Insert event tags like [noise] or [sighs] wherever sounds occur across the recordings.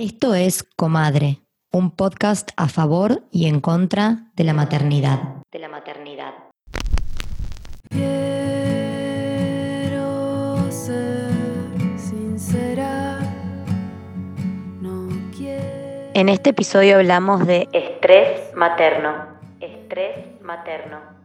Esto es Comadre, un podcast a favor y en contra de la maternidad. De la maternidad. Quiero ser sincera. No quiero. En este episodio hablamos de estrés materno. Estrés materno.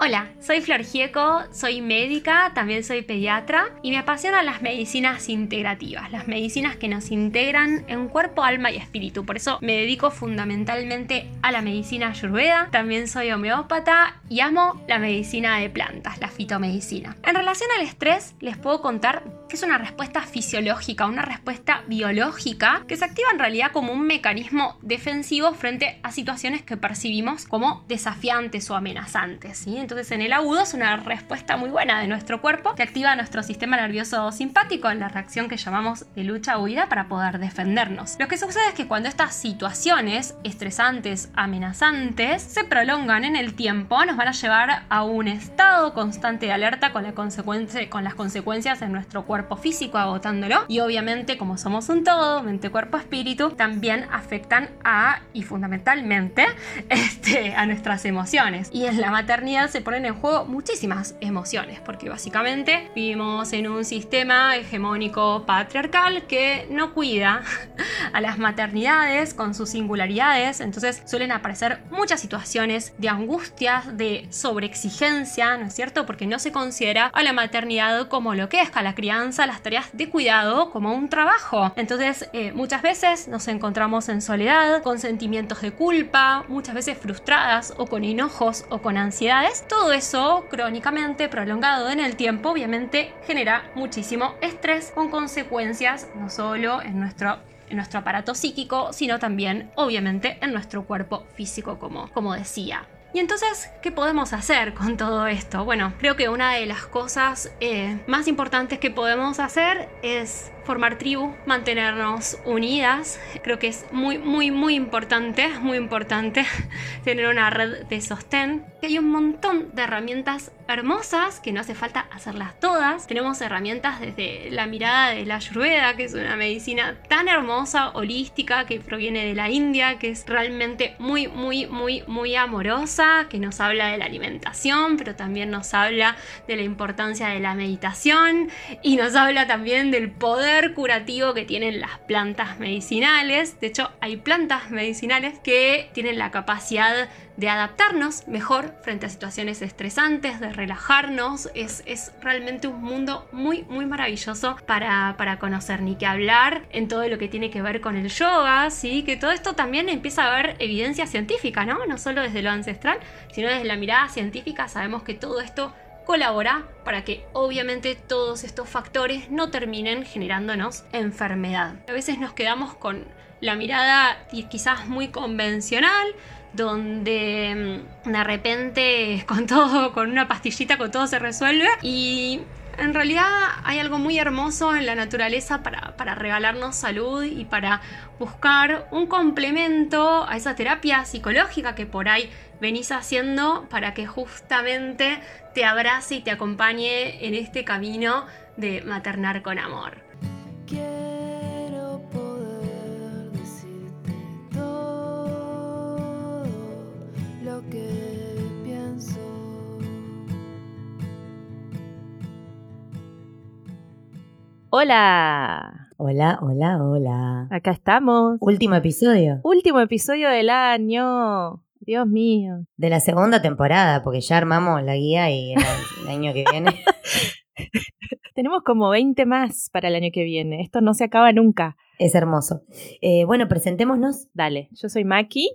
Hola, soy Flor Gieco, soy médica, también soy pediatra y me apasionan las medicinas integrativas, las medicinas que nos integran en cuerpo, alma y espíritu. Por eso me dedico fundamentalmente a la medicina ayurveda, también soy homeópata y amo la medicina de plantas, la fitomedicina. En relación al estrés, les puedo contar que es una respuesta fisiológica, una respuesta biológica que se activa en realidad como un mecanismo defensivo frente a situaciones que percibimos como desafiantes o amenazantes. ¿sí? Entonces en el agudo es una respuesta muy buena de nuestro cuerpo que activa nuestro sistema nervioso simpático en la reacción que llamamos de lucha-huida para poder defendernos. Lo que sucede es que cuando estas situaciones estresantes, amenazantes, se prolongan en el tiempo, nos van a llevar a un estado constante de alerta con, la con las consecuencias en nuestro cuerpo físico agotándolo y obviamente como somos un todo, mente, cuerpo, espíritu, también afectan a y fundamentalmente [laughs] este, a nuestras emociones. Y en la maternidad se ponen en juego muchísimas emociones, porque básicamente vivimos en un sistema hegemónico patriarcal que no cuida [laughs] a las maternidades con sus singularidades, entonces suelen aparecer muchas situaciones de angustia, de sobreexigencia, ¿no es cierto? Porque no se considera a la maternidad como lo que es, a la crianza, las tareas de cuidado como un trabajo. Entonces, eh, muchas veces nos encontramos en soledad, con sentimientos de culpa, muchas veces frustradas o con enojos o con ansiedades todo eso, crónicamente prolongado en el tiempo, obviamente genera muchísimo estrés con consecuencias no solo en nuestro en nuestro aparato psíquico, sino también, obviamente, en nuestro cuerpo físico, como, como decía. Y entonces, ¿qué podemos hacer con todo esto? Bueno, creo que una de las cosas eh, más importantes que podemos hacer es formar tribu, mantenernos unidas. Creo que es muy, muy, muy importante, muy importante [laughs] tener una red de sostén. Hay un montón de herramientas hermosas que no hace falta hacerlas todas. Tenemos herramientas desde la mirada de la Ayurveda, que es una medicina tan hermosa, holística, que proviene de la India, que es realmente muy, muy, muy, muy amorosa, que nos habla de la alimentación, pero también nos habla de la importancia de la meditación y nos habla también del poder curativo que tienen las plantas medicinales. De hecho, hay plantas medicinales que tienen la capacidad de adaptarnos mejor frente a situaciones estresantes, de relajarnos. Es, es realmente un mundo muy, muy maravilloso para, para, conocer, ni que hablar en todo lo que tiene que ver con el yoga, ¿sí? que todo esto también empieza a haber evidencia científica, ¿no? No solo desde lo ancestral, sino desde la mirada científica sabemos que todo esto colabora para que obviamente todos estos factores no terminen generándonos enfermedad. A veces nos quedamos con la mirada quizás muy convencional, donde mm, de repente con todo, con una pastillita, con todo se resuelve y en realidad hay algo muy hermoso en la naturaleza para, para, regalarnos salud y para buscar un complemento a esa terapia psicológica que por ahí venís haciendo para que justamente te abrace y te acompañe en este camino de maternar con amor. Hola, Hola, hola, hola. acá estamos. Último episodio Último episodio del año. Dios mío. de la segunda temporada, porque ya armamos la guía y el, [laughs] el año que viene. Tenemos como 20 más para el año que viene. Esto no se acaba nunca. Es hermoso. Eh, bueno, presentémonos. Dale, yo soy Maki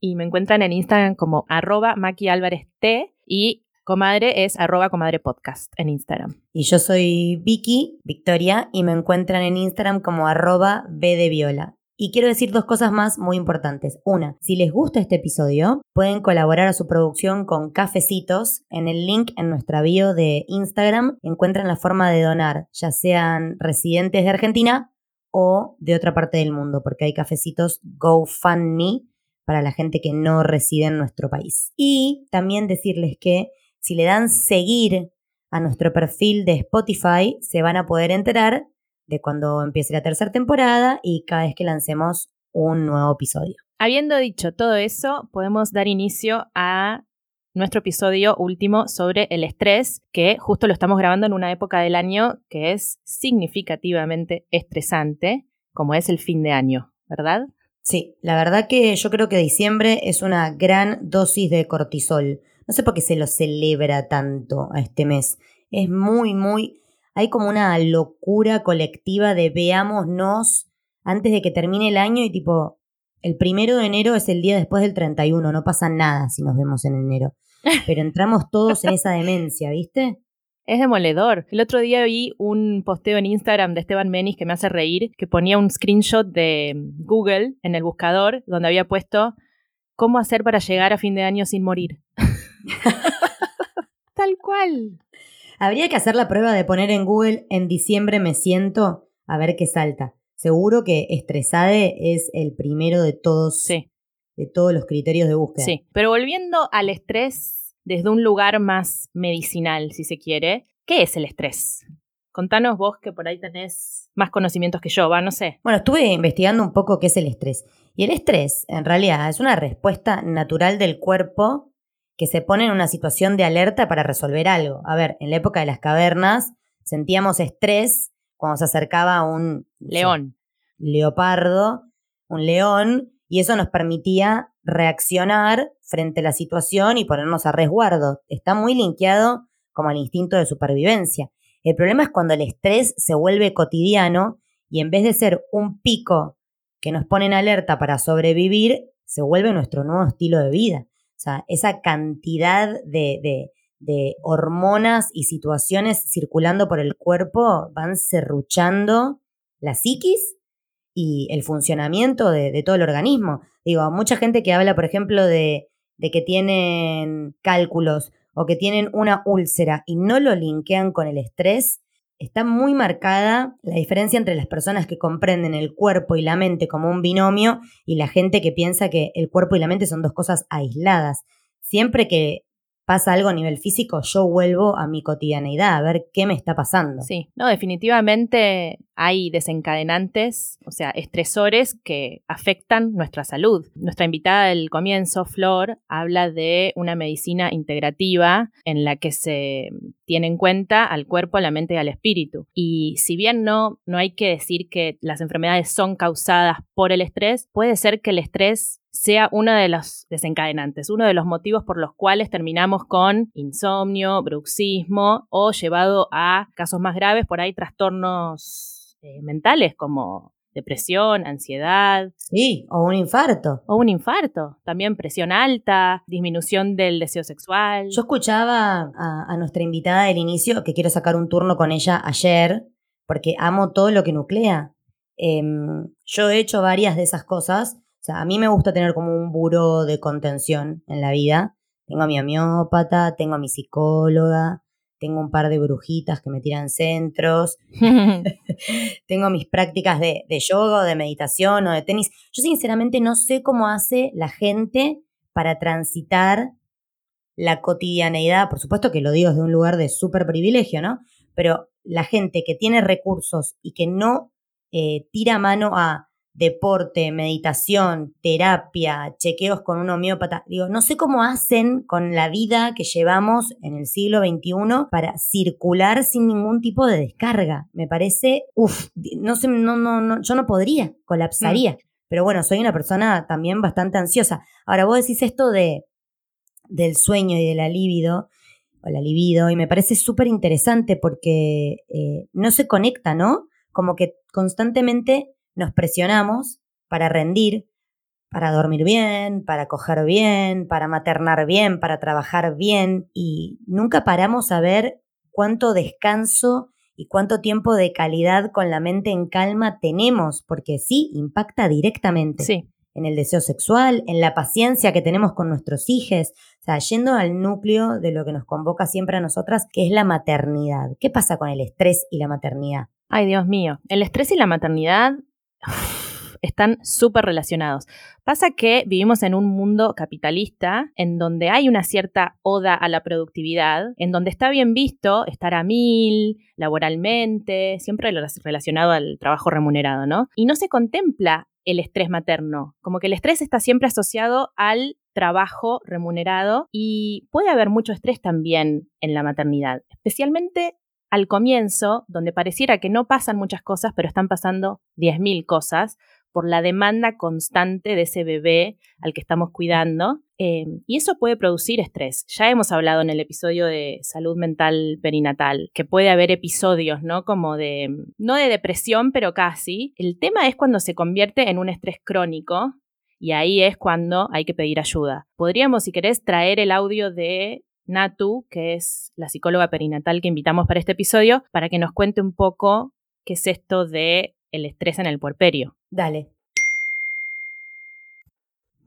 y me encuentran en Instagram como arroba Maki Álvarez T y comadre es arroba comadre podcast en Instagram. Y yo soy Vicky, Victoria, y me encuentran en Instagram como arroba B de Viola. Y quiero decir dos cosas más muy importantes. Una, si les gusta este episodio, pueden colaborar a su producción con cafecitos. En el link en nuestra bio de Instagram encuentran la forma de donar, ya sean residentes de Argentina o de otra parte del mundo, porque hay cafecitos GoFundMe para la gente que no reside en nuestro país. Y también decirles que si le dan seguir a nuestro perfil de Spotify, se van a poder enterar de cuando empiece la tercera temporada y cada vez que lancemos un nuevo episodio. Habiendo dicho todo eso, podemos dar inicio a nuestro episodio último sobre el estrés, que justo lo estamos grabando en una época del año que es significativamente estresante, como es el fin de año, ¿verdad? Sí, la verdad que yo creo que diciembre es una gran dosis de cortisol. No sé por qué se lo celebra tanto a este mes. Es muy, muy... Hay como una locura colectiva de veámonos antes de que termine el año y tipo, el primero de enero es el día después del 31, no pasa nada si nos vemos en enero. [laughs] Pero entramos todos en esa demencia, ¿viste? Es demoledor. El otro día vi un posteo en Instagram de Esteban Menis que me hace reír, que ponía un screenshot de Google en el buscador donde había puesto cómo hacer para llegar a fin de año sin morir. [laughs] Tal cual. Habría que hacer la prueba de poner en Google en diciembre me siento a ver qué salta. Seguro que estresade es el primero de todos, Sí, de todos los criterios de búsqueda. sí. Pero volviendo al estrés desde un lugar más medicinal, si se quiere, ¿qué es el estrés? Contanos vos que por ahí tenés más conocimientos que yo, va, no sé. Bueno, estuve investigando un poco qué es el estrés. Y el estrés, en realidad, es una respuesta natural del cuerpo que se pone en una situación de alerta para resolver algo. A ver, en la época de las cavernas sentíamos estrés cuando se acercaba un León. leopardo, un león, y eso nos permitía reaccionar frente a la situación y ponernos a resguardo. Está muy linkeado como al instinto de supervivencia. El problema es cuando el estrés se vuelve cotidiano y en vez de ser un pico que nos pone en alerta para sobrevivir, se vuelve nuestro nuevo estilo de vida. O sea, esa cantidad de, de, de hormonas y situaciones circulando por el cuerpo van serruchando la psiquis y el funcionamiento de, todo el organismo. Digo, mucha gente que habla, por ejemplo, de, de que tienen cálculos o que tienen una úlcera y no lo linkean con el estrés, está muy marcada la diferencia entre las personas que comprenden el cuerpo y la mente como un binomio y la gente que piensa que el cuerpo y la mente son dos cosas aisladas. Siempre que pasa algo a nivel físico, yo vuelvo a mi cotidianeidad, a ver qué me está pasando. Sí, no, definitivamente hay desencadenantes, o sea, estresores que afectan nuestra salud. Nuestra invitada del comienzo, Flor, habla de una medicina integrativa en la que se tiene en cuenta al cuerpo, a la mente y al espíritu. Y si bien no, no hay que decir que las enfermedades son causadas por el estrés, puede ser que el estrés sea uno de los desencadenantes, uno de los motivos por los cuales terminamos con insomnio, bruxismo o llevado a casos más graves, por ahí trastornos eh, mentales como depresión, ansiedad Sí, o un infarto. o un infarto, también presión alta, disminución del deseo sexual. Yo escuchaba a, a nuestra invitada del inicio, que quiero sacar un turno con ella ayer, porque amo todo lo que nuclea. Em, yo he hecho varias de esas cosas. Sea, a mí me gusta tener como un buro de contención en la vida. Tengo a mi homeópata, tengo a mi psicóloga, tengo un par de brujitas que me tiran centros, [laughs] [laughs] tengo mis prácticas de, de yoga o de meditación o de tenis. Yo sinceramente no sé cómo hace la gente para transitar la cotidianeidad. Por supuesto que lo digo desde un lugar de súper privilegio, ¿no? Pero la gente que tiene recursos y que no eh, tira mano a deporte, meditación, terapia, chequeos con un homeópata. Digo, no sé cómo hacen con la vida que llevamos en el siglo XXI para circular sin ningún tipo de descarga. Me parece, uff, no sé, no, no, no, yo no podría, colapsaría. Pero bueno, soy una persona también bastante ansiosa. Ahora, vos decís esto de del sueño y de la libido, o la libido, y me parece súper interesante porque eh, no se conecta, ¿no? Como que constantemente nos presionamos para rendir, para dormir bien, para coger bien, para maternar bien, para trabajar bien, y nunca paramos a ver cuánto descanso y cuánto tiempo de calidad con la mente en calma tenemos, porque sí, impacta directamente sí, en el deseo sexual, en la paciencia que tenemos con nuestros hijos, o sea, yendo al núcleo de lo que nos convoca siempre a nosotras, que es la maternidad. ¿Qué pasa con el estrés y la maternidad? Ay, Dios mío. El estrés y la maternidad [sighs] están súper relacionados. Pasa que vivimos en un mundo capitalista en donde hay una cierta oda a la productividad, en donde está bien visto estar a mil laboralmente, siempre relacionado al trabajo remunerado, ¿no? Y no se contempla el estrés materno, como que el estrés está siempre asociado al trabajo remunerado y puede haber mucho estrés también en la maternidad, especialmente al comienzo, donde pareciera que no pasan muchas cosas, pero están pasando 10.000 cosas por la demanda constante de ese bebé al que estamos cuidando. Eh, y eso puede producir estrés. Ya hemos hablado en el episodio de salud mental perinatal, que puede haber episodios, ¿no? Como de, no de depresión, pero casi. El tema es cuando se convierte en un estrés crónico. Y ahí es cuando hay que pedir ayuda. Podríamos, si querés, traer el audio de Natu, que es la psicóloga perinatal que invitamos para este episodio, para que nos cuente un poco qué es esto de el estrés en el puerperio. Dale.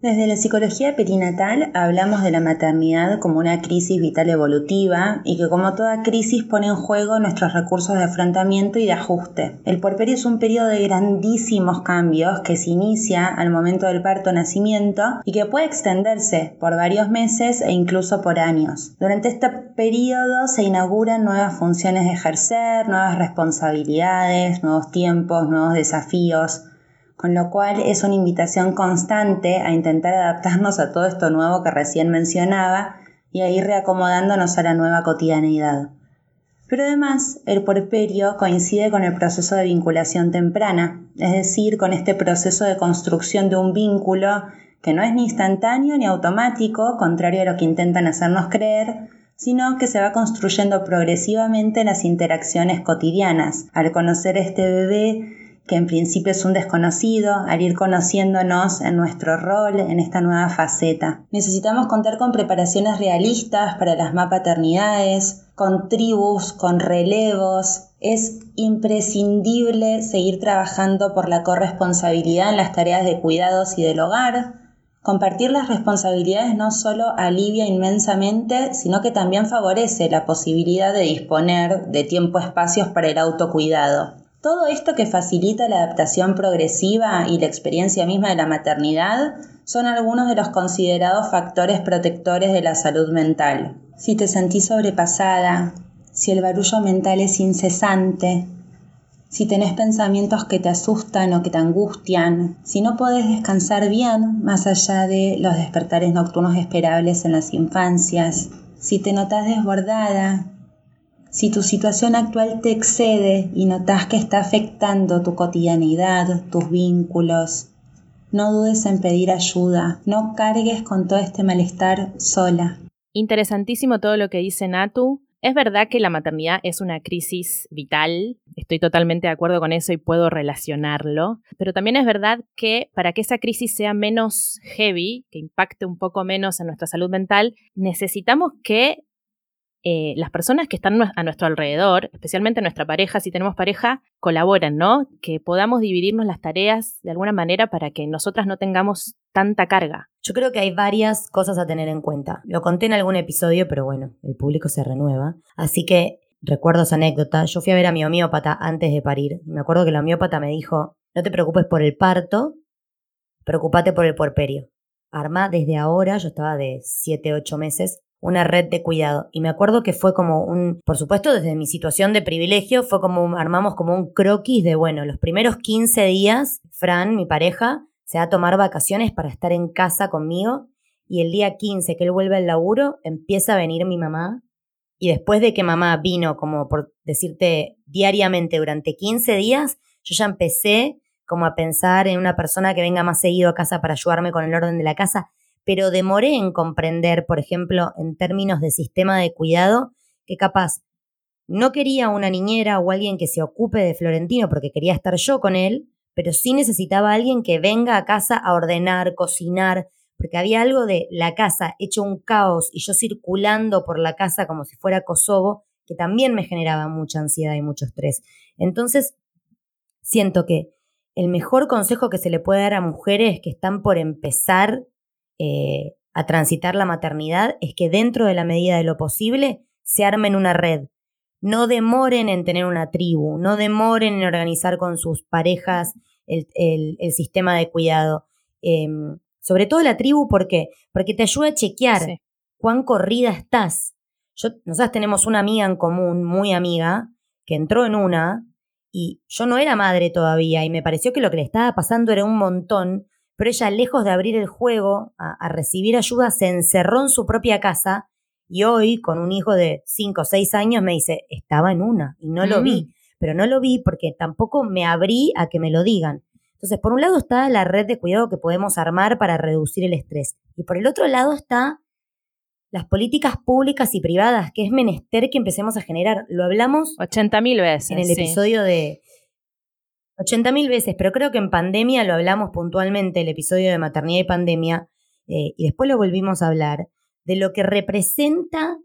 Desde la psicología perinatal hablamos de la maternidad como una crisis vital evolutiva y que como toda crisis pone en juego nuestros recursos de afrontamiento y de ajuste. El puerperio es un periodo de grandísimos cambios que se inicia al momento del parto-nacimiento y que puede extenderse por varios meses e incluso por años. Durante este periodo se inauguran nuevas funciones de ejercer, nuevas responsabilidades, nuevos tiempos, nuevos desafíos con lo cual es una invitación constante a intentar adaptarnos a todo esto nuevo que recién mencionaba y a ir reacomodándonos a la nueva cotidianidad. Pero además, el porperio coincide con el proceso de vinculación temprana, es decir, con este proceso de construcción de un vínculo que no es ni instantáneo ni automático, contrario a lo que intentan hacernos creer, sino que se va construyendo progresivamente en las interacciones cotidianas. Al conocer este bebé, que en principio es un desconocido, al ir conociéndonos en nuestro rol en esta nueva faceta. Necesitamos contar con preparaciones realistas para las mapaternidades, con tribus, con relevos. Es imprescindible seguir trabajando por la corresponsabilidad en las tareas de cuidados y del hogar. Compartir las responsabilidades no solo alivia inmensamente, sino que también favorece la posibilidad de disponer de tiempo-espacios para el autocuidado. Todo esto que facilita la adaptación progresiva y la experiencia misma de la maternidad son algunos de los considerados factores protectores de la salud mental. Si te sentís sobrepasada, si el barullo mental es incesante, si tenés pensamientos que te asustan o que te angustian, si no podés descansar bien más allá de los despertares nocturnos esperables en las infancias, si te notas desbordada, si tu situación actual te excede y notas que está afectando tu cotidianidad, tus vínculos, no dudes en pedir ayuda, no cargues con todo este malestar sola. Interesantísimo todo lo que dice Natu. Es verdad que la maternidad es una crisis vital, estoy totalmente de acuerdo con eso y puedo relacionarlo, pero también es verdad que para que esa crisis sea menos heavy, que impacte un poco menos en nuestra salud mental, necesitamos que eh, las personas que están a nuestro alrededor, especialmente nuestra pareja, si tenemos pareja, colaboren, ¿no? Que podamos dividirnos las tareas de alguna manera para que nosotras no tengamos tanta carga. Yo creo que hay varias cosas a tener en cuenta. Lo conté en algún episodio, pero bueno, el público se renueva. Así que recuerdo esa anécdota. Yo fui a ver a mi homeópata antes de parir. Me acuerdo que la homeópata me dijo, no te preocupes por el parto, preocupate por el porperio. Arma desde ahora, yo estaba de 7, 8 meses, una red de cuidado. Y me acuerdo que fue como un, por supuesto desde mi situación de privilegio, fue como armamos como un croquis de, bueno, los primeros 15 días, Fran, mi pareja, se va a tomar vacaciones para estar en casa conmigo y el día 15 que él vuelve al laburo, empieza a venir mi mamá. Y después de que mamá vino, como por decirte, diariamente durante 15 días, yo ya empecé como a pensar en una persona que venga más seguido a casa para ayudarme con el orden de la casa pero demoré en comprender, por ejemplo, en términos de sistema de cuidado, que capaz no quería una niñera o alguien que se ocupe de Florentino porque quería estar yo con él, pero sí necesitaba alguien que venga a casa a ordenar, cocinar, porque había algo de la casa hecho un caos y yo circulando por la casa como si fuera Kosovo, que también me generaba mucha ansiedad y mucho estrés. Entonces, siento que el mejor consejo que se le puede dar a mujeres que están por empezar eh, a transitar la maternidad es que dentro de la medida de lo posible se armen una red. No demoren en tener una tribu, no demoren en organizar con sus parejas el, el- el sistema de cuidado. Em, sobre todo la tribu, ¿por qué? Porque te ayuda a chequear Sí. cuán corrida estás. Yo, nosotras tenemos una amiga en común, muy amiga, que entró en una y yo no era madre todavía y me pareció que lo que le estaba pasando era un montón, pero ella, lejos de abrir el juego a, a recibir ayuda, se encerró en su propia casa y hoy, con un hijo de 5 o 6 años, me dice, estaba en una y no lo Mm. vi, pero no lo vi porque tampoco me abrí a que me lo digan. Entonces, por un lado está la red de cuidado que podemos armar para reducir el estrés. Y por el otro lado está las políticas públicas y privadas, que es menester que empecemos a generar. Lo hablamos 80 mil veces. en el sí. episodio de 80.000 veces, pero creo que en pandemia lo hablamos puntualmente, el episodio de maternidad y pandemia, eh, y después lo volvimos a hablar, de lo que representa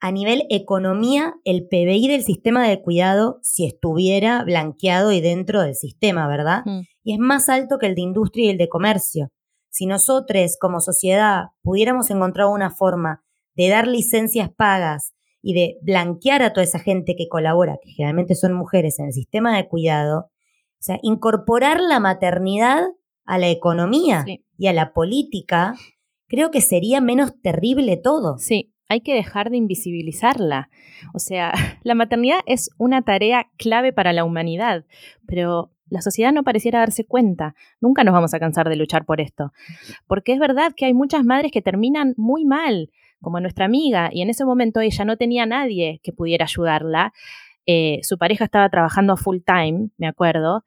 a nivel economía el PBI del sistema de cuidado si estuviera blanqueado y dentro del sistema, ¿verdad? Mm. y es más alto que el de industria y el de comercio. Si nosotros como sociedad pudiéramos encontrar una forma de dar licencias pagas y de blanquear a toda esa gente que colabora, que generalmente son mujeres en el sistema de cuidado, o sea, incorporar la maternidad a la economía Sí. y a la política, creo que sería menos terrible todo. Sí, hay que dejar de invisibilizarla. O sea, [laughs] la maternidad es una tarea clave para la humanidad, pero la sociedad no pareciera darse cuenta. Nunca nos vamos a cansar de luchar por esto. Porque es verdad que hay muchas madres que terminan muy mal, como nuestra amiga, y en ese momento ella no tenía nadie que pudiera ayudarla. Eh, su pareja estaba trabajando full time, me acuerdo.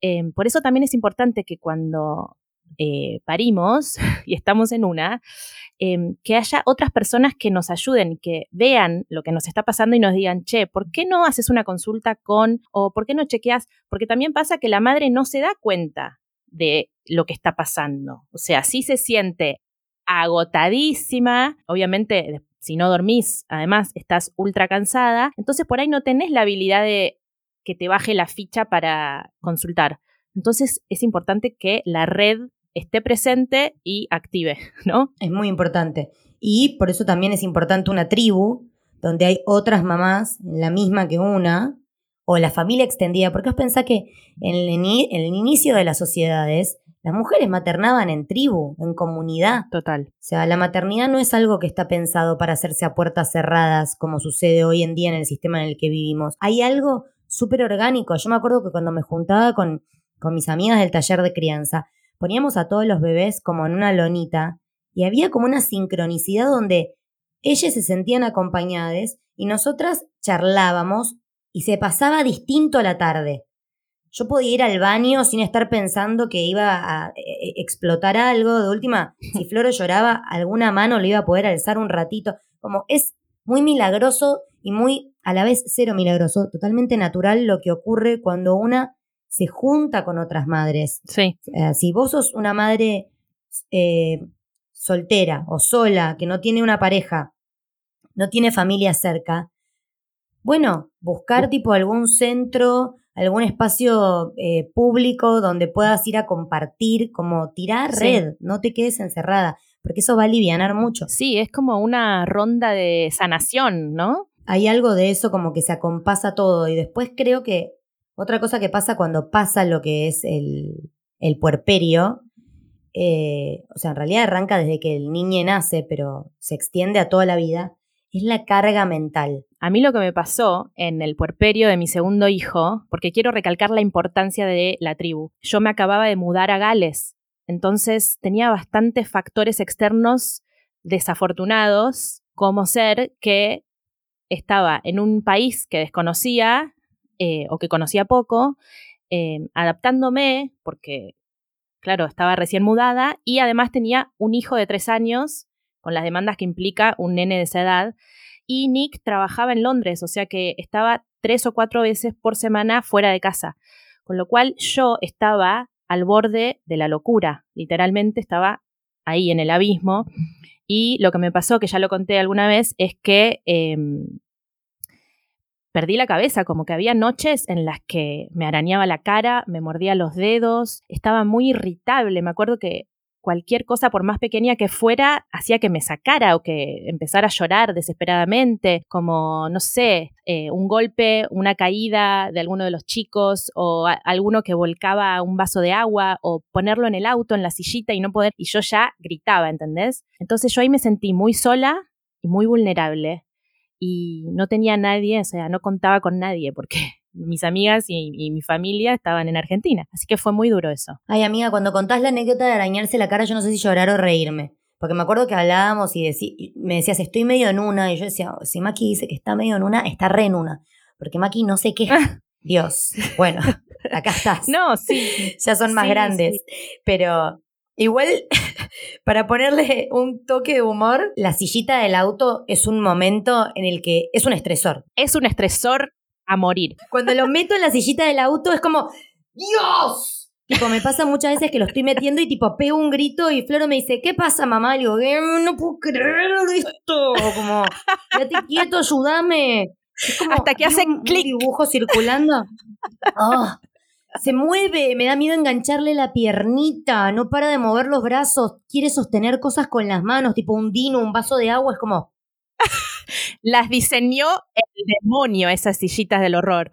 Eh, por eso también es importante que cuando eh, parimos [laughs] y estamos en una, eh, que haya otras personas que nos ayuden, que vean lo que nos está pasando y nos digan, che, ¿por qué no haces una consulta con, o por qué no chequeas? Porque también pasa que la madre no se da cuenta de lo que está pasando. O sea, sí se siente agotadísima, obviamente si no dormís, además estás ultra cansada, entonces por ahí no tenés la habilidad de que te baje la ficha para consultar. Entonces es importante que la red esté presente y active, [laughs] ¿no? Es muy importante. Y por eso también es importante una tribu donde hay otras mamás, la misma que una, o la familia extendida, porque vos pensás que en el, ini- en el inicio de las sociedades, las mujeres maternaban en tribu, en comunidad. Total. O sea, la maternidad no es algo que está pensado para hacerse a puertas cerradas, como sucede hoy en día en el sistema en el que vivimos. Hay algo súper orgánico. Yo me acuerdo que cuando me juntaba con, con mis amigas del taller de crianza, poníamos a todos los bebés como en una lonita y había como una sincronicidad donde ellas se sentían acompañadas y nosotras charlábamos y se pasaba distinto a la tarde. Yo podía ir al baño sin estar pensando que iba a eh, eh, explotar algo. De última, [laughs] si Floro lloraba, alguna mano le iba a poder alzar un ratito. Como es muy milagroso y muy a la vez cero milagroso, totalmente natural lo que ocurre cuando una se junta con otras madres. Sí, Eh, si vos sos una madre eh, soltera o sola, que no tiene una pareja, no tiene familia cerca, bueno, buscar tipo algún centro, algún espacio eh, público donde puedas ir a compartir, como tirar Sí. red, no te quedes encerrada, porque eso va a alivianar mucho. sí, es como una ronda de sanación, ¿no? hay algo de eso como que se acompasa todo. Y después creo que otra cosa que pasa cuando pasa lo que es el, el puerperio, eh, o sea, en realidad arranca desde que el niño nace, pero se extiende a toda la vida, es la carga mental. A mí lo que me pasó en el puerperio de mi segundo hijo, porque quiero recalcar la importancia de la tribu. Yo me acababa de mudar a Gales, entonces tenía bastantes factores externos desafortunados, como ser que estaba en un país que desconocía eh, o que conocía poco, eh, adaptándome, porque, claro, estaba recién mudada, y además tenía un hijo de tres años, con las demandas que implica un nene de esa edad, y Nick trabajaba en Londres, o sea que estaba tres o cuatro veces por semana fuera de casa, con lo cual yo estaba al borde de la locura, literalmente estaba ahí en el abismo, y lo que me pasó, que ya lo conté alguna vez, es que eh, perdí la cabeza, como que había noches en las que me arañaba la cara, me mordía los dedos, estaba muy irritable, me acuerdo que cualquier cosa, por más pequeña que fuera, hacía que me sacara o que empezara a llorar desesperadamente, como, no sé, eh, un golpe, una caída de alguno de los chicos o alguno que volcaba un vaso de agua o ponerlo en el auto, en la sillita y no poder, y yo ya gritaba, ¿entendés? Entonces yo ahí me sentí muy sola y muy vulnerable y no tenía nadie, o sea, no contaba con nadie porque mis amigas y, mi familia estaban en Argentina. Así que fue muy duro eso. Ay, amiga, cuando contás la anécdota de arañarse la cara, yo no sé si llorar o reírme. Porque me acuerdo que hablábamos y me decías, estoy medio en una. Y yo decía, si Maki dice que está medio en una, está re en una. Porque Maki no sé qué. [laughs] Dios. Bueno, acá estás. No, sí. [laughs] ya son más grandes. Pero igual, [laughs] para ponerle un toque de humor, la sillita del auto es un momento en el que es un estresor. Es un estresor a morir. Cuando lo meto en la sillita del auto es como, ¡Dios! Tipo, me pasa muchas veces que lo estoy metiendo y tipo pego un grito y Floro me dice, ¿qué pasa, mamá? Le digo, no puedo creer esto. Como, quédate quieto, ayúdame. Hasta que hacen clic. dibujo circulando. Ah, se mueve, me da miedo engancharle la piernita, no para de mover los brazos, quiere sostener cosas con las manos, tipo un dino, un vaso de agua, es como, [laughs] las diseñó el demonio, esas sillitas del horror.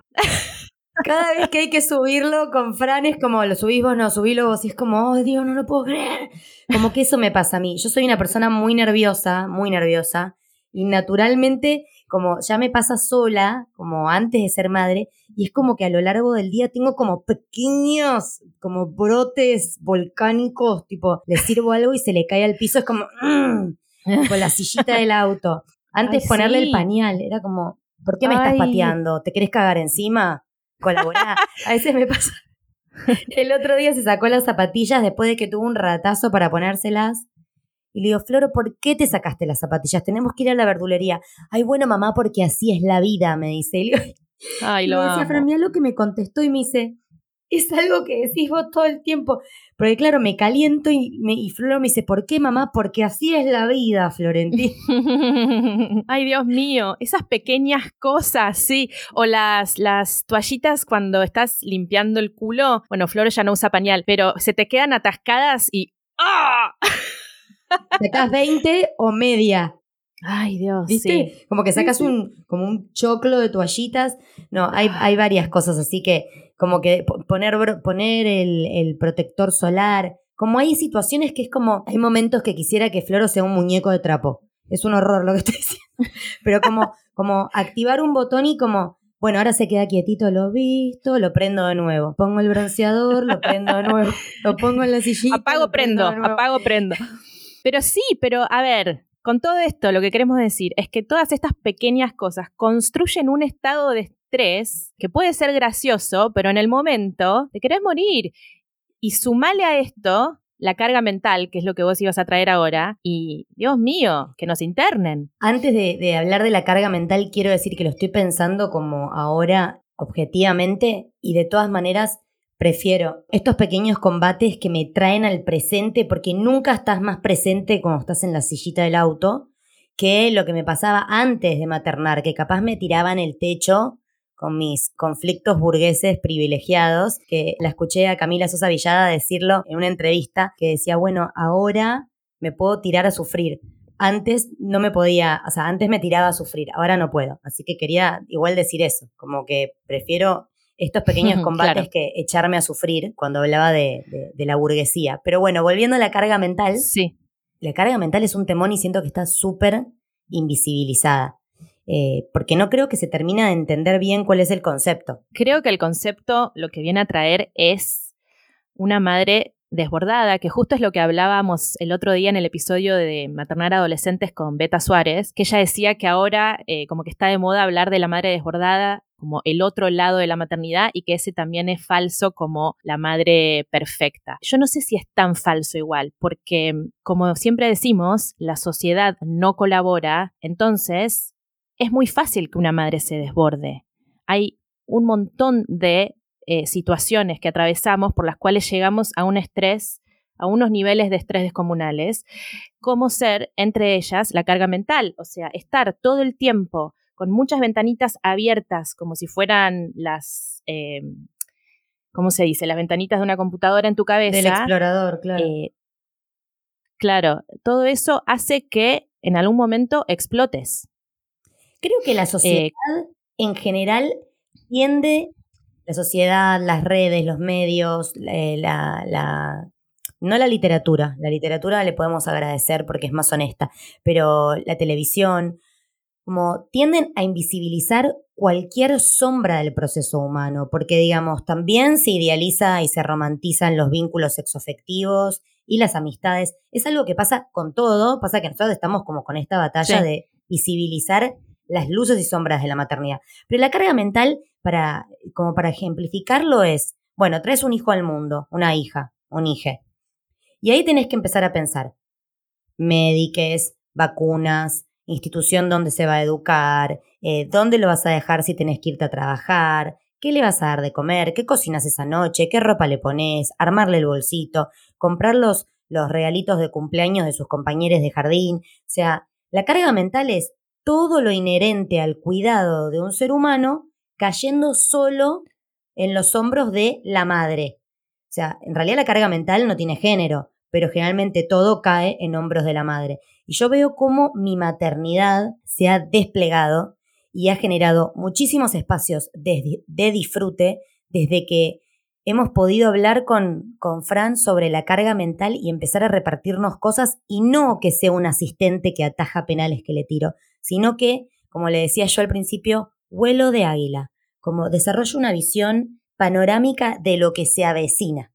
Cada vez que hay que subirlo con Fran es como, lo subís vos, no, subílo vos, y es como, oh Dios, no lo puedo creer. Como que eso me pasa a mí. Yo soy una persona muy nerviosa, muy nerviosa, y naturalmente, como ya me pasa sola, como antes de ser madre, y es como que a lo largo del día tengo como pequeños, como brotes volcánicos, tipo, le sirvo algo y se le cae al piso, es como, mm", con la sillita del auto. Antes ponerle el pañal, era como, ¿por qué me estás pateando? ¿Te querés cagar encima? Colaborá. [laughs] A veces me pasa. [laughs] El otro día se sacó las zapatillas después de que tuvo un ratazo para ponérselas. Y le digo, Floro, ¿por qué te sacaste las zapatillas? Tenemos que ir a la verdulería. Ay, bueno, mamá, porque así es la vida, me dice. [laughs] Y le Ay, lo decía, Fran, lo que me contestó y me dice, es algo que decís vos todo el tiempo. Porque claro, me caliento y, me, y Flor me dice, ¿por qué mamá? Porque así es la vida, Florentina. [laughs] Ay, Dios mío, esas pequeñas cosas, sí. O las, las toallitas cuando estás limpiando el culo. Bueno, Flor ya no usa pañal, pero se te quedan atascadas y... ¡Ah! Sacas 20 o media. Ay, Dios. ¿Viste? Como que sacas un, como un choclo de toallitas. No, hay, hay varias cosas, así que como que poner, poner el, el, protector solar. Como hay situaciones que es como, hay momentos que quisiera que Floro sea un muñeco de trapo. Es un horror lo que estoy [laughs] diciendo. Pero como, como activar un botón y como, bueno, ahora se queda quietito, lo visto, lo prendo de nuevo. Pongo el bronceador, lo prendo de nuevo. Lo pongo en la sillita. Apago, prendo, apago, prendo. Pero sí, pero a ver, con todo esto lo que queremos decir es que todas estas pequeñas cosas construyen un estado de estrés que puede ser gracioso, pero en el momento te querés morir. Y sumale a esto la carga mental, que es lo que vos ibas a traer ahora, y Dios mío, que nos internen. Antes de, hablar de la carga mental, quiero decir que lo estoy pensando como ahora objetivamente y de todas maneras prefiero estos pequeños combates que me traen al presente porque nunca estás más presente cuando estás en la sillita del auto que lo que me pasaba antes de maternar, que capaz me tiraban el techo con mis conflictos burgueses privilegiados, que la escuché a Camila Sosa Villada decirlo en una entrevista, que decía, bueno, ahora me puedo tirar a sufrir. Antes no me podía, o sea, antes me tiraba a sufrir, ahora no puedo. Así que quería igual decir eso, como que prefiero estos pequeños [laughs] combates que echarme a sufrir cuando hablaba de, de, la burguesía. Pero bueno, volviendo a la carga mental. Sí. La carga mental es un temón y siento que está súper invisibilizada. Eh, porque no creo que se termina de entender bien cuál es el concepto. Creo que el concepto lo que viene a traer es una madre desbordada, que justo es lo que hablábamos el otro día en el episodio de Maternar Adolescentes con Beta Suárez, que ella decía que ahora eh, como que está de moda hablar de la madre desbordada como el otro lado de la maternidad y que ese también es falso como la madre perfecta. Yo no sé si es tan falso igual, porque como siempre decimos, la sociedad no colabora, entonces es muy fácil que una madre se desborde. Hay un montón de eh, situaciones que atravesamos por las cuales llegamos a un estrés, a unos niveles de estrés descomunales, como ser, entre ellas, la carga mental, o sea, estar todo el tiempo con muchas ventanitas abiertas, como si fueran las, eh, ¿cómo se dice? Las ventanitas de una computadora en tu cabeza. Del explorador, claro. Eh, claro, todo eso hace que en algún momento explotes. Creo que la sociedad Eh, en general tiende, la sociedad, las redes, los medios, eh, la, la- no la literatura, la literatura le podemos agradecer porque es más honesta, pero la televisión, como tienden a invisibilizar cualquier sombra del proceso humano, porque digamos, también se idealiza y se romantizan los vínculos sexoafectivos y las amistades. Es algo que pasa con todo, pasa que nosotros estamos como con esta batalla Sí. de visibilizar las luces y sombras de la maternidad. Pero la carga mental, para, como para ejemplificarlo, es, bueno, traes un hijo al mundo, una hija, un hije. Y ahí tenés que empezar a pensar, médiques, vacunas, institución donde se va a educar, eh, dónde lo vas a dejar si tenés que irte a trabajar, qué le vas a dar de comer, qué cocinas esa noche, qué ropa le pones, armarle el bolsito, comprar los, los regalitos de cumpleaños de sus compañeros de jardín. O sea, la carga mental es todo lo inherente al cuidado de un ser humano cayendo solo en los hombros de la madre. O sea, en realidad la carga mental no tiene género, pero generalmente todo cae en hombros de la madre. Y yo veo cómo mi maternidad se ha desplegado y ha generado muchísimos espacios de, disfrute desde que hemos podido hablar con, con Fran sobre la carga mental y empezar a repartirnos cosas y no que sea un asistente que ataja penales que le tiro, sino que, como le decía yo al principio, vuelo de águila, como desarrollo una visión panorámica de lo que se avecina.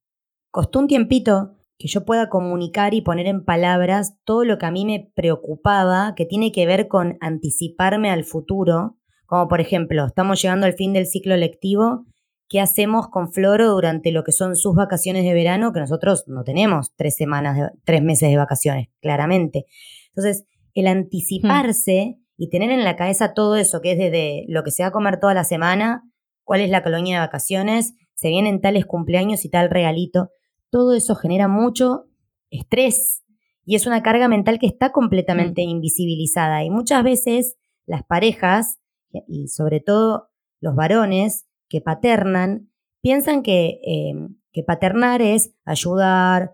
Costó un tiempito que yo pueda comunicar y poner en palabras todo lo que a mí me preocupaba, que tiene que ver con anticiparme al futuro, como por ejemplo, estamos llegando al fin del ciclo lectivo, ¿qué hacemos con Floro durante lo que son sus vacaciones de verano? Que nosotros no tenemos tres semanas, de- tres meses de vacaciones, claramente. Entonces, el anticiparse y tener en la cabeza todo eso, que es desde lo que se va a comer toda la semana, cuál es la colonia de vacaciones, se vienen tales cumpleaños y tal regalito, todo eso genera mucho estrés y es una carga mental que está completamente invisibilizada. Y muchas veces las parejas y sobre todo los varones que paternan piensan que, eh, que paternar es ayudar,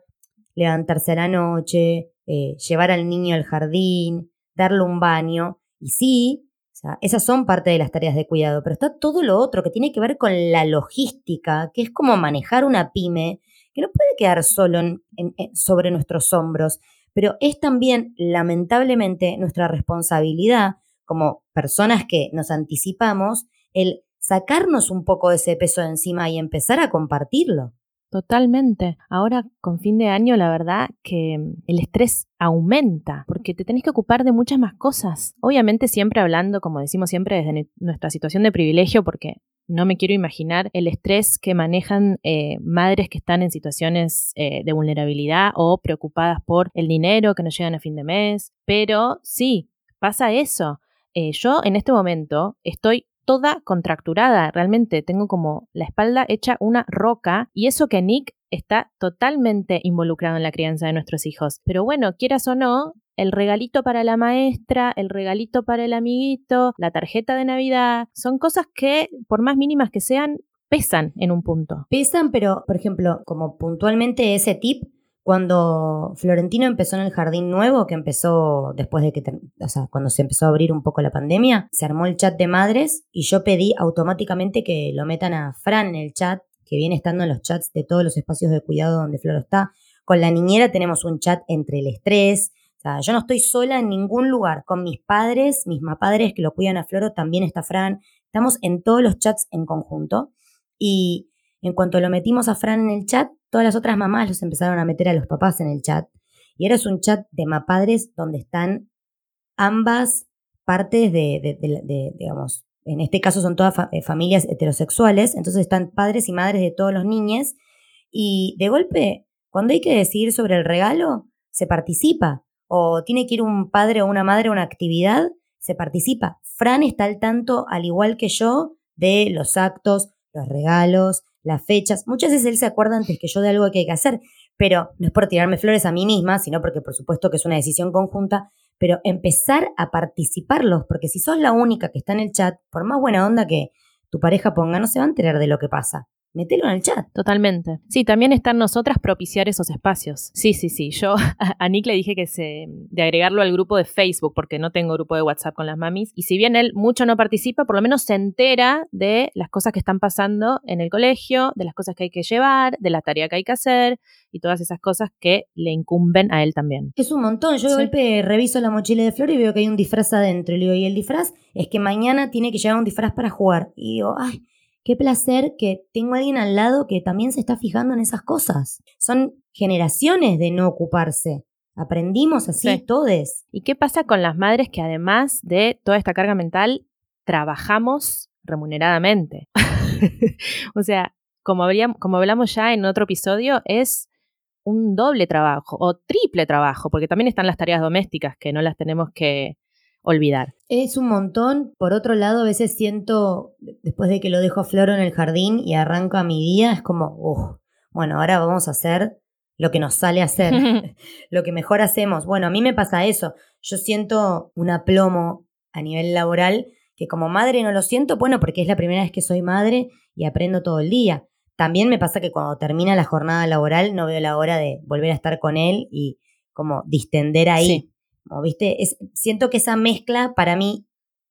levantarse a la noche, eh, llevar al niño al jardín, darle un baño y sí, o sea, esas son parte de las tareas de cuidado, pero está todo lo otro que tiene que ver con la logística, que es como manejar una pyme, que no puede quedar solo en- en- sobre nuestros hombros, pero es también, lamentablemente, nuestra responsabilidad como personas que nos anticipamos, el sacarnos un poco de ese peso de encima y empezar a compartirlo. Totalmente. Ahora, con fin de año, la verdad que mm, el estrés aumenta porque te tenés que ocupar de muchas más cosas. Obviamente siempre hablando, como decimos siempre, desde nu- nuestra situación de privilegio, porque no me quiero imaginar el estrés que manejan eh, madres que están en situaciones eh, de vulnerabilidad o preocupadas por el dinero que no llegan a fin de mes. Pero sí, pasa eso. Eh, yo en este momento estoy toda contracturada, realmente tengo como la espalda hecha una roca y eso que Nick está totalmente involucrado en la crianza de nuestros hijos. Pero bueno, quieras o no, el regalito para la maestra, el regalito para el amiguito, la tarjeta de Navidad, son cosas que, por más mínimas que sean, pesan en un punto. Pesan, pero, por ejemplo, como puntualmente ese tip, cuando Florentino empezó en el jardín nuevo, que empezó después de que, o sea, cuando se empezó a abrir un poco la pandemia, se armó el chat de madres y yo pedí automáticamente que lo metan a Fran en el chat, que viene estando en los chats de todos los espacios de cuidado donde Flor está. Con la niñera tenemos un chat entre el estrés. O sea, yo no estoy sola en ningún lugar. Con mis padres, mis padres que lo cuidan a Floro, también está Fran. Estamos en todos los chats en conjunto. Y en cuanto lo metimos a Fran en el chat, todas las otras mamás los empezaron a meter a los papás en el chat. Y ahora es un chat de mapadres donde están ambas partes de, digamos, en este caso son todas eh, familias heterosexuales, entonces están padres y madres de todos los niños. Y de golpe, cuando hay que decidir sobre el regalo, se participa. O tiene que ir un padre o una madre a una actividad, se participa. Fran está al tanto, al igual que yo, de los actos, los regalos, las fechas. Muchas veces él se acuerda antes que yo de algo que hay que hacer, pero no es por tirarme flores a mí misma, sino porque por supuesto que es una decisión conjunta, pero empezar a participarlos, porque si sos la única que está en el chat, por más buena onda que tu pareja ponga, no se va a enterar de lo que pasa. Metelo en el chat. Totalmente. Sí, también está en nosotras propiciar esos espacios. Sí, sí, sí. Yo [laughs] a, Nick le dije que se, de agregarlo al grupo de Facebook, porque no tengo grupo de WhatsApp con las mamis. Y si bien él mucho no participa, por lo menos se entera de las cosas que están pasando en el colegio, de las cosas que hay que llevar, de la tarea que hay que hacer y todas esas cosas que le incumben a él también. Es un montón. Yo de Sí. golpe reviso la mochila de Flor y veo que hay un disfraz adentro. Y le digo, ¿y el disfraz? Es que mañana tiene que llevar un disfraz para jugar. Y digo, ay, qué placer que tengo a alguien al lado que también se está fijando en esas cosas. Son generaciones de no ocuparse. Aprendimos así Sí. todes. ¿Y qué pasa con las madres que además de toda esta carga mental, trabajamos remuneradamente? [laughs] o sea, como, habríamos- como hablamos ya en otro episodio, es un doble trabajo o triple trabajo, porque también están las tareas domésticas que no las tenemos que olvidar. Es un montón. Por otro lado, a veces siento, después de que lo dejo a Floro en el jardín y arranca mi día, es como, "Uf, bueno, ahora vamos a hacer lo que nos sale a hacer, [laughs] lo que mejor hacemos. Bueno, a mí me pasa eso. Yo siento un aplomo a nivel laboral que como madre no lo siento, bueno, porque es la primera vez que soy madre y aprendo todo el día. También me pasa que cuando termina la jornada laboral no veo la hora de volver a estar con él y como distender ahí. Sí. ¿Viste? Es, siento que esa mezcla para mí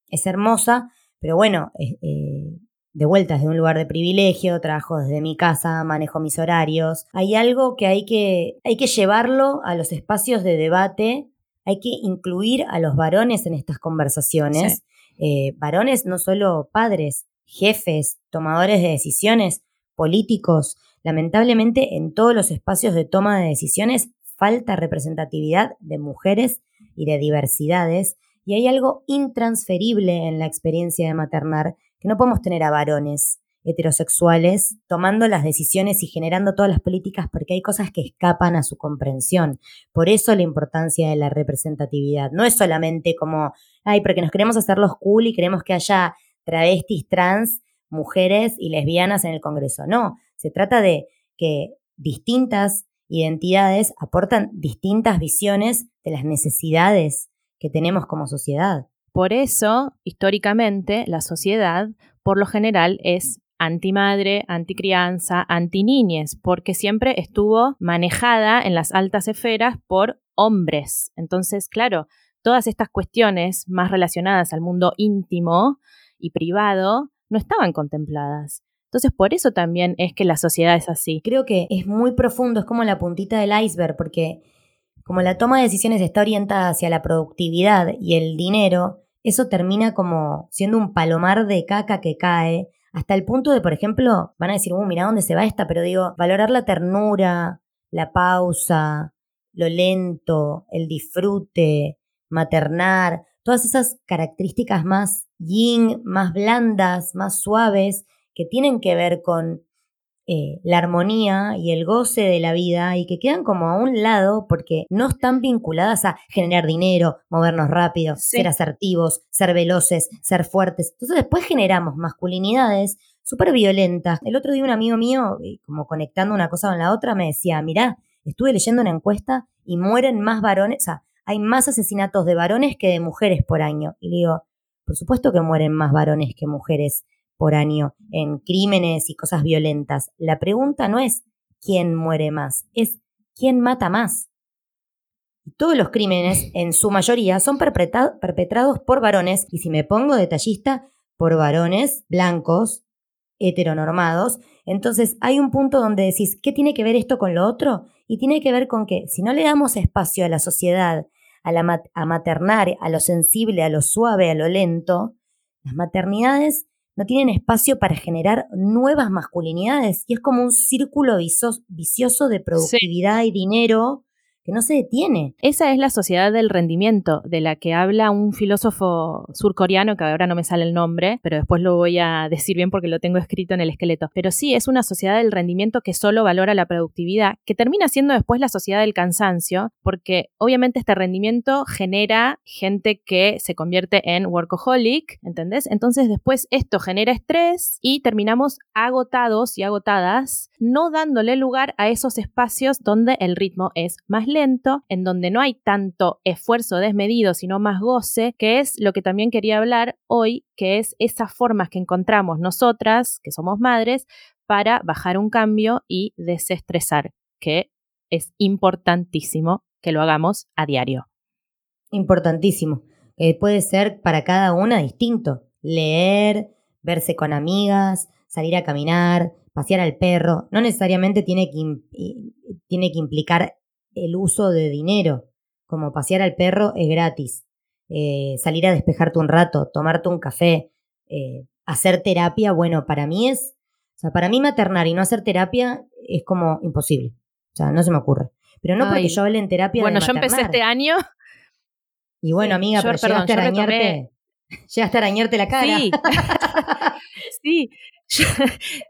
es hermosa, pero bueno, eh, de vuelta desde un lugar de privilegio, trabajo desde mi casa, manejo mis horarios. Hay algo que hay que, hay que llevarlo a los espacios de debate, hay que incluir a los varones en estas conversaciones. Eh, varones no solo padres, jefes, tomadores de decisiones, políticos. Lamentablemente en todos los espacios de toma de decisiones falta representatividad de mujeres y de diversidades y hay algo intransferible en la experiencia de maternar que no podemos tener a varones heterosexuales tomando las decisiones y generando todas las políticas porque hay cosas que escapan a su comprensión. Por eso la importancia de la representatividad. No es solamente como, ay, porque nos queremos hacer los cool y queremos que haya travestis, trans, mujeres y lesbianas en el Congreso. No, se trata de que distintas identidades aportan distintas visiones de las necesidades que tenemos como sociedad. Por eso, históricamente, la sociedad, por lo general, es antimadre, anticrianza, antiniñez, porque siempre estuvo manejada en las altas esferas por hombres. Entonces, claro, todas estas cuestiones más relacionadas al mundo íntimo y privado no estaban contempladas. Entonces, por eso también es que la sociedad es así. Creo que es muy profundo, es como la puntita del iceberg, porque como la toma de decisiones está orientada hacia la productividad y el dinero, eso termina como siendo un palomar de caca que cae, hasta el punto de, por ejemplo, van a decir, uh, mira dónde se va esta, pero digo, valorar la ternura, la pausa, lo lento, el disfrute, maternar, todas esas características más yin, más blandas, más suaves, que tienen que ver con eh, la armonía y el goce de la vida y que quedan como a un lado porque no están vinculadas a generar dinero, movernos rápido, Sí. ser asertivos, ser veloces, ser fuertes. Entonces después generamos masculinidades súper violentas. El otro día un amigo mío, eh, como conectando una cosa con la otra, me decía, mirá, estuve leyendo una encuesta y mueren más varones, o sea, hay más asesinatos de varones que de mujeres por año. Y le digo, por supuesto que mueren más varones que mujeres por año en crímenes y cosas violentas. La pregunta no es quién muere más, es quién mata más. Todos los crímenes, [clears throat] en su mayoría, son perpetra- perpetrados por varones, y si me pongo detallista, por varones blancos, heteronormados. Entonces hay un punto donde decís, ¿qué tiene que ver esto con lo otro? Y tiene que ver con que si no le damos espacio a la sociedad, a, la mat- a maternar, a lo sensible, a lo suave, a lo lento, las maternidades no tienen espacio para generar nuevas masculinidades y es como un círculo vicioso de productividad y dinero que no se detiene. Esa es la sociedad del rendimiento, de la que habla un filósofo surcoreano, que ahora no me sale el nombre, pero después lo voy a decir bien porque lo tengo escrito en el esqueleto. Pero sí, es una sociedad del rendimiento que solo valora la productividad, que termina siendo después la sociedad del cansancio, porque obviamente este rendimiento genera gente que se convierte en workaholic, ¿entendés? Entonces después esto genera estrés y terminamos agotados y agotadas, no dándole lugar a esos espacios donde el ritmo es más lento, en donde no hay tanto esfuerzo desmedido, sino más goce, que es lo que también quería hablar hoy, que es esas formas que encontramos nosotras, que somos madres, para bajar un cambio y desestresar, que es importantísimo que lo hagamos a diario. Importantísimo. Eh, puede ser para cada una distinto. Leer, verse con amigas, salir a caminar, pasear al perro. No necesariamente tiene que, tiene que implicar el uso de dinero. Como pasear al perro es gratis. Eh, salir a despejarte un rato, tomarte un café, eh, hacer terapia, bueno, para mí es, o sea, para mí maternar y no hacer terapia es como imposible. O sea, no se me ocurre. Pero no porque yo hable en terapia. de Bueno, yo empecé este año. Y bueno, Sí, amiga, yo- pero perdón, llegaste a arañarte. Llegaste a arañarte la cara. Sí. [laughs] sí.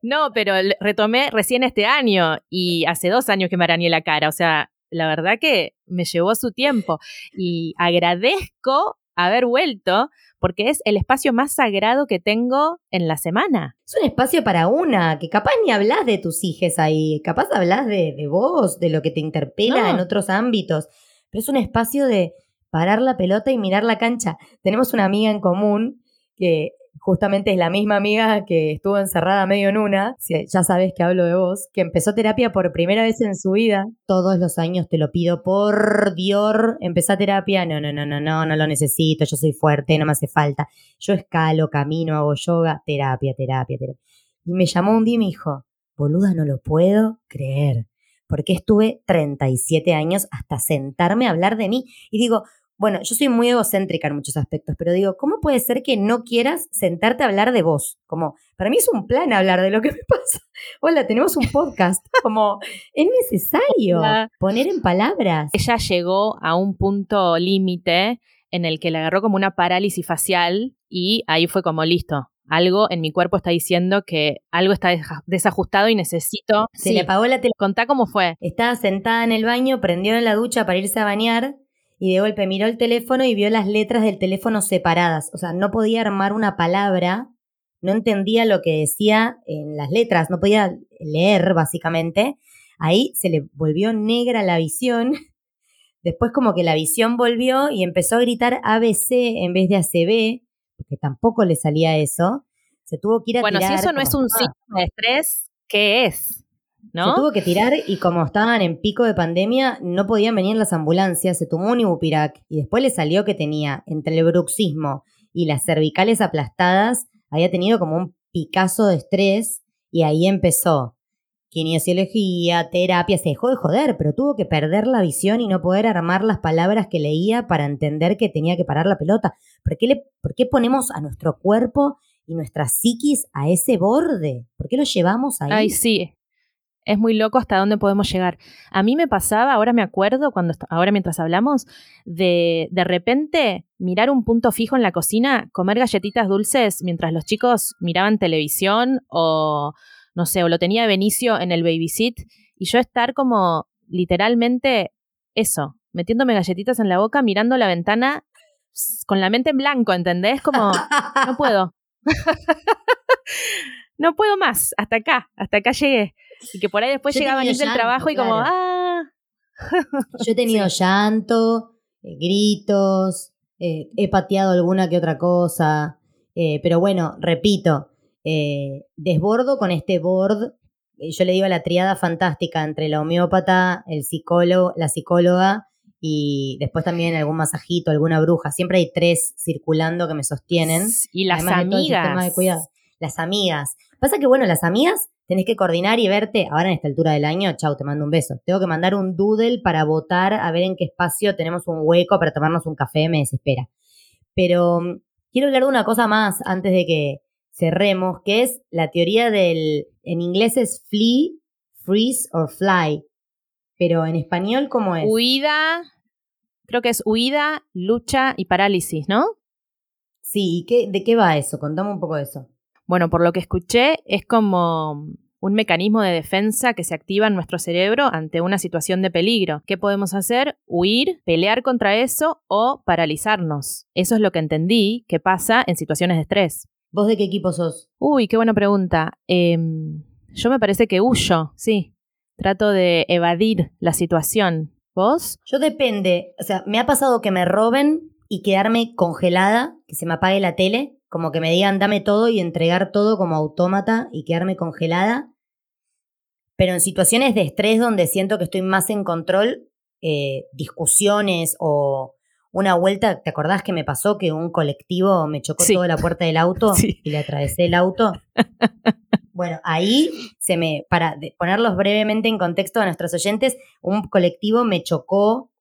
no, pero retomé recién este año y hace dos años que me arañé la cara. O sea, la verdad que me llevó su tiempo. Y agradezco haber vuelto porque es el espacio más sagrado que tengo en la semana. Es un espacio para una, que capaz ni hablas de tus hijas ahí, capaz hablas de, de vos, de lo que te interpela No. en otros ámbitos, pero es un espacio de parar la pelota y mirar la cancha. Tenemos una amiga en común que justamente es la misma amiga que estuvo encerrada medio en una, ya sabes que hablo de vos, que empezó terapia por primera vez en su vida. Todos los años te lo pido, por Dios, empezá terapia. No, no, no, no, no, no lo necesito, yo soy fuerte, no me hace falta. Yo escalo, camino, hago yoga, terapia, terapia, terapia. Y me llamó un día y me dijo, boluda, no lo puedo creer. Porque estuve 37 años hasta sentarme a hablar de mí. Y digo, bueno, yo soy muy egocéntrica en muchos aspectos, pero digo, ¿cómo puede ser que no quieras sentarte a hablar de vos? Como, para mí es un plan hablar de lo que me [laughs] pasa. Hola, tenemos un podcast. [laughs] Como, es necesario poner en palabras. Ella llegó a un punto límite en el que le agarró como una parálisis facial y ahí fue como listo. Algo en mi cuerpo está diciendo que algo está desajustado y necesito. Se Sí, le apagó la tele. Contá cómo fue. Estaba sentada en el baño, prendió en la ducha para irse a bañar y de golpe miró el teléfono y vio las letras del teléfono separadas. O sea, no podía armar una palabra, no entendía lo que decía en las letras, no podía leer básicamente. Ahí se le volvió negra la visión. [laughs] Después como que la visión volvió y empezó a gritar ABC en vez de ACB, porque tampoco le salía eso. Se tuvo que ir a Bueno, si eso no es un síntoma de estrés, ¿qué es? Se ¿No? tuvo que tirar y como estaban en pico de pandemia, no podían venir las ambulancias, se tomó un ibupirac y después le salió que tenía entre el bruxismo y las cervicales aplastadas, había tenido como un picazo de estrés y ahí empezó kinesiología, terapia, se dejó de joder, pero tuvo que perder la visión y no poder armar las palabras que leía para entender que tenía que parar la pelota. ¿Por qué, le, por qué ponemos a nuestro cuerpo y nuestra psiquis a ese borde? ¿Por qué lo llevamos ahí? Ay, sí. Es muy loco hasta dónde podemos llegar. A mí me pasaba, ahora me acuerdo, cuando ahora mientras hablamos, de de repente mirar un punto fijo en la cocina, comer galletitas dulces mientras los chicos miraban televisión o, no sé, o lo tenía Benicio en el babysit y yo estar como literalmente eso, metiéndome galletitas en la boca, mirando la ventana con la mente en blanco, ¿entendés? Como, no puedo. [laughs] no puedo más, hasta acá, hasta acá llegué. Y que por ahí después he llegaba del trabajo y como, ah, [laughs] Yo he tenido llanto, eh, gritos, eh, he pateado alguna que otra cosa, eh, pero bueno, repito, eh, desbordo con este board, yo le digo a la triada fantástica entre la homeópata, el psicólogo, la psicóloga y después también algún masajito, alguna bruja, siempre hay tres circulando que me sostienen. y las Además de todo el sistema amigas. de cuidado. Las amigas. Pasa que, bueno, las amigas tenés que coordinar y verte. Ahora en esta altura del año, chau, te mando un beso. Tengo que mandar un doodle para votar, a ver en qué espacio tenemos un hueco para tomarnos un café, me desespera. Pero mm, quiero hablar de una cosa más antes de que cerremos, que es la teoría del. En inglés es flee, freeze or fly. Pero en español, ¿cómo es? Huida, creo que es huida, lucha y parálisis, ¿no? Sí, ¿y qué, de qué va eso? Contame un poco de eso. Bueno, por lo que escuché, es como un mecanismo de defensa que se activa en nuestro cerebro ante una situación de peligro. ¿Qué podemos hacer? Huir, pelear contra eso o paralizarnos. Eso es lo que entendí que pasa en situaciones de estrés. ¿Vos de qué equipo sos? Uy, qué buena pregunta. Em, yo me parece que huyo, sí. Trato de evadir la situación. ¿Vos? Yo depende, o sea, me ha pasado que me roben y quedarme congelada, que se me apague la tele, como que me digan dame todo y entregar todo como autómata y quedarme congelada. Pero en situaciones de estrés donde siento que estoy más en control, eh, discusiones o una vuelta, ¿te acordás que me pasó que un colectivo me chocó Sí. toda la puerta del [laughs] auto Sí. y le atravesé el auto? Bueno, ahí se me, para ponerlos brevemente en contexto a nuestros oyentes, un colectivo me chocó,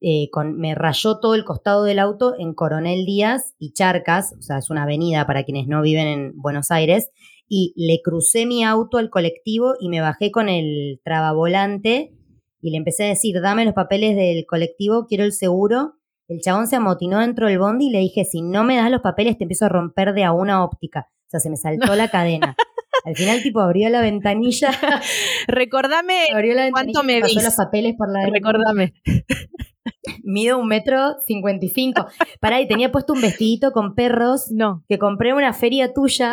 eh, con, me rayó todo el costado del auto en Coronel Díaz y Charcas, o sea, es una avenida para quienes no viven en Buenos Aires, y le crucé mi auto al colectivo y me bajé con el trabavolante y le empecé a decir, dame los papeles del colectivo, quiero el seguro. El chabón se amotinó dentro del bondi y le dije, si no me das los papeles te empiezo a romper de a una óptica. O sea, se me saltó la cadena. [laughs] Al final, tipo, abrió la ventanilla, [laughs] Recordame, abrió la ¿Cuánto ventanilla me pasó vis? los papeles por la recordame. [laughs] Mido un metro cincuenta y cinco. Pará, y tenía puesto un vestidito con perros No. que compré en una feria tuya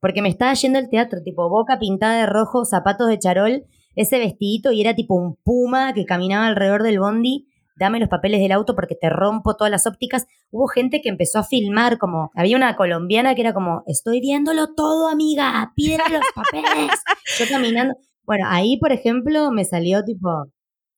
porque me estaba yendo al teatro, tipo boca pintada de rojo, zapatos de charol, ese vestidito y era tipo un puma que caminaba alrededor del bondi. Dame los papeles del auto porque te rompo todas las ópticas. Hubo gente que empezó a filmar, como había una colombiana que era como, estoy viéndolo todo, amiga, pídeme los papeles. [laughs] Yo caminando. Bueno, ahí, por ejemplo, me salió tipo,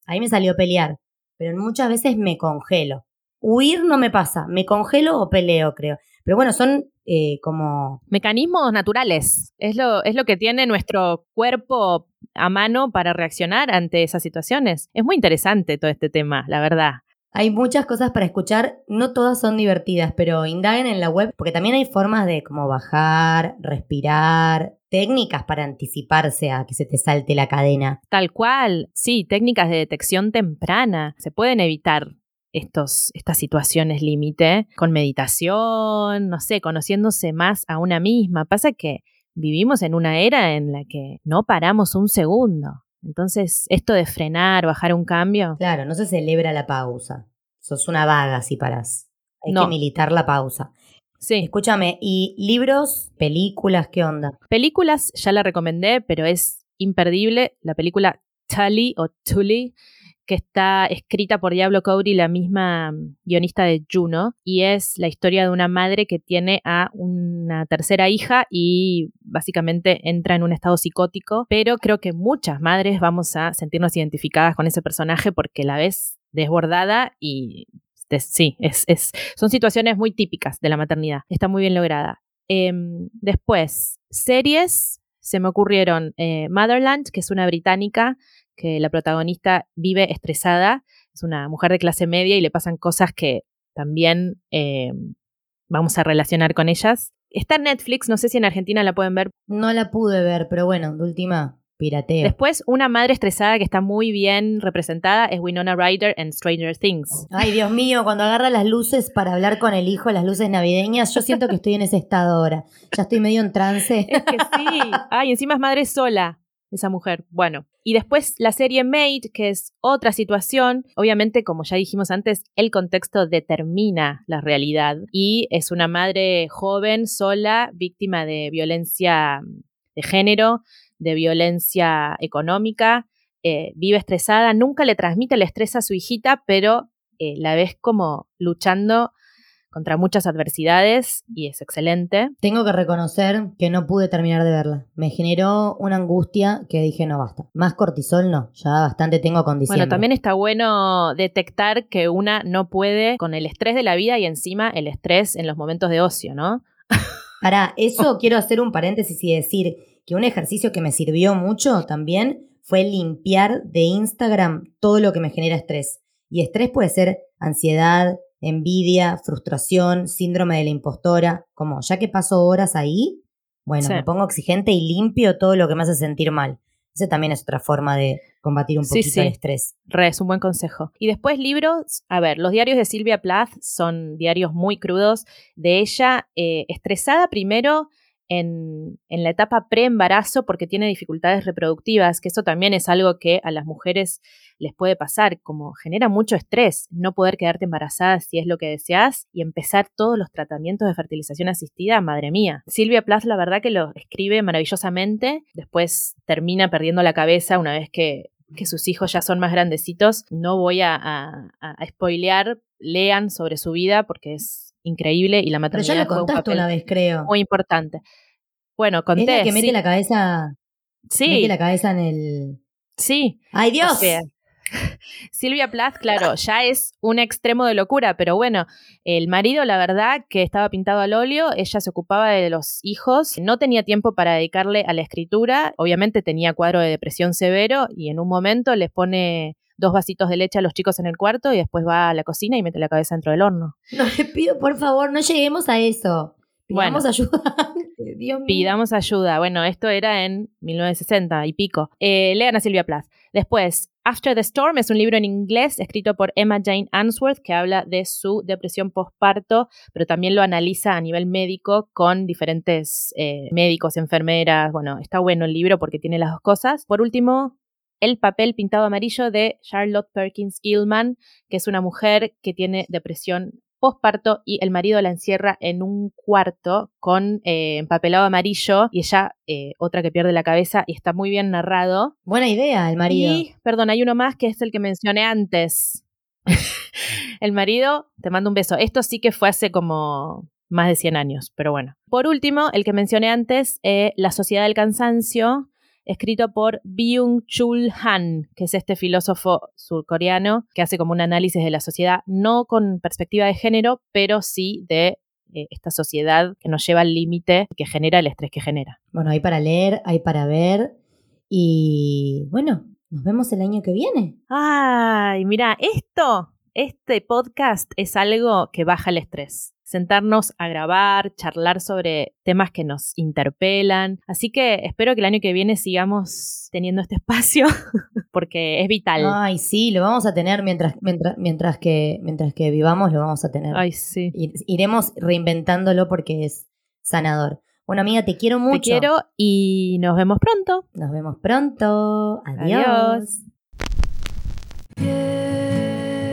ahí me salió pelear, pero muchas veces me congelo. Huir no me pasa, me congelo o peleo, creo. Pero bueno, son eh, como Mecanismos naturales. Es lo, es lo que tiene nuestro cuerpo a mano para reaccionar ante esas situaciones. Es muy interesante todo este tema, la verdad. Hay muchas cosas para escuchar, no todas son divertidas, pero indaguen en la web porque también hay formas de como bajar, respirar, técnicas para anticiparse a que se te salte la cadena. Tal cual, sí, técnicas de detección temprana. Se pueden evitar estos, estas situaciones límite con meditación, no sé, conociéndose más a una misma. Pasa que vivimos en una era en la que no paramos un segundo. Entonces, esto de frenar, bajar un cambio, Claro, no se celebra la pausa. Sos una vaga si parás. Hay No. que militar la pausa. sí. Escúchame, ¿y libros, películas, qué onda? Películas, ya la recomendé, pero es imperdible. La película Tully o Tully, que está escrita por Diablo Cody, la misma mm, guionista de Juno, y es la historia de una madre que tiene a una tercera hija y básicamente entra en un estado psicótico, pero creo que muchas madres vamos a sentirnos identificadas con ese personaje porque la ves desbordada y sí, es, es, son situaciones muy típicas de la maternidad. Está muy bien lograda. Em, después, series, se me ocurrieron eh, Motherland, que es una británica que la protagonista vive estresada, es una mujer de clase media y le pasan cosas que también eh, vamos a relacionar con ellas. Está en Netflix, no sé si en Argentina la pueden ver. No la pude ver, pero bueno, de última, pirateo. Después, una madre estresada que está muy bien representada es Winona Ryder en Stranger Things. Ay, Dios mío, cuando agarra las luces para hablar con el hijo, las luces navideñas, yo siento que estoy en ese estado ahora. Ya estoy medio en trance. Es que sí. Ay, encima es madre sola, esa mujer. Bueno. Y después la serie Made, que es otra situación. Obviamente, como ya dijimos antes, el contexto determina la realidad. Y es una madre joven, sola, víctima de violencia de género, de violencia económica. eh, vive estresada, nunca le transmite el estrés a su hijita, pero eh, la ves como luchando contra muchas adversidades y es excelente. Tengo que reconocer que no pude terminar de verla. Me generó una angustia que dije, no basta. Más cortisol no, ya bastante tengo con diciembre. Bueno, también está bueno detectar que una no puede con el estrés de la vida y encima el estrés en los momentos de ocio, ¿no? [laughs] Para eso quiero hacer un paréntesis y decir que un ejercicio que me sirvió mucho también fue limpiar de Instagram todo lo que me genera estrés. Y estrés puede ser ansiedad, envidia, frustración, síndrome de la impostora. Como ya que paso horas ahí, bueno, Sí. me pongo exigente y limpio todo lo que me hace sentir mal. Esa también es otra forma de combatir un Sí, poquito sí. el estrés. Re, es un buen consejo. Y después libros, a ver, los diarios de Silvia Plath son diarios muy crudos de ella, eh, estresada primero en, en la etapa pre-embarazo porque tiene dificultades reproductivas, que eso también es algo que a las mujeres les puede pasar, como genera mucho estrés no poder quedarte embarazada si es lo que deseas y empezar todos los tratamientos de fertilización asistida, madre mía. Silvia Plath la verdad que lo escribe maravillosamente, después termina perdiendo la cabeza una vez que que sus hijos ya son más grandecitos. No voy a, a, a spoilear, lean sobre su vida porque es increíble y la Pero maternidad ya lo un contaste papel una vez, creo. muy importante. Bueno, es conté. la que mete sí. la cabeza Sí, Mete la cabeza en el. sí. ¡Ay, O Dios! sea, Silvia Plath, claro, ya es un extremo de locura, pero bueno, el marido, la verdad, que estaba pintado al óleo, ella se ocupaba de los hijos, no tenía tiempo para dedicarle a la escritura, obviamente tenía cuadro de depresión severo y en un momento les pone dos vasitos de leche a los chicos en el cuarto y después va a la cocina y mete la cabeza dentro del horno. No le pido, por favor, no lleguemos a eso. Pidamos Bueno. ayuda. [laughs] Dios mío. Pidamos ayuda. Bueno, esto era en 1960 y pico. Eh, lean a Silvia Plath. Después, After the Storm es un libro en inglés escrito por Emma Jane Answorth que habla de su depresión postparto, pero también lo analiza a nivel médico con diferentes eh, médicos, enfermeras. Bueno, está bueno el libro porque tiene las dos cosas. Por último, El papel pintado amarillo de Charlotte Perkins Gilman, que es una mujer que tiene depresión postparto y el marido la encierra en un cuarto con eh, empapelado amarillo y ella eh, otra que pierde la cabeza y está muy bien narrado. Buena idea, el marido. Y, perdón, hay uno más que es el que mencioné antes. [laughs] el marido, te mando un beso. Esto sí que fue hace como más de 100 años, pero bueno. Por último, el que mencioné antes, eh, La Sociedad del Cansancio, escrito por Byung-Chul Han, que es este filósofo surcoreano que hace como un análisis de la sociedad, no con perspectiva de género, pero sí de eh, esta sociedad que nos lleva al límite que genera el estrés que genera. Bueno, hay para leer, hay para ver. Y bueno, nos vemos el año que viene. Ay, mira, esto, este podcast es algo que baja el estrés. Sentarnos a grabar, charlar sobre temas que nos interpelan. Así que espero que el año que viene sigamos teniendo este [laughs] espacio porque es vital. Ay, sí, lo vamos a tener mientras, mientras, mientras, que, mientras que vivamos, lo vamos a tener. Ay, sí. Ir- Iremos reinventándolo porque es sanador. Bueno, amiga, te quiero mucho. Te quiero y nos vemos pronto. Nos vemos pronto. Adiós. Adiós.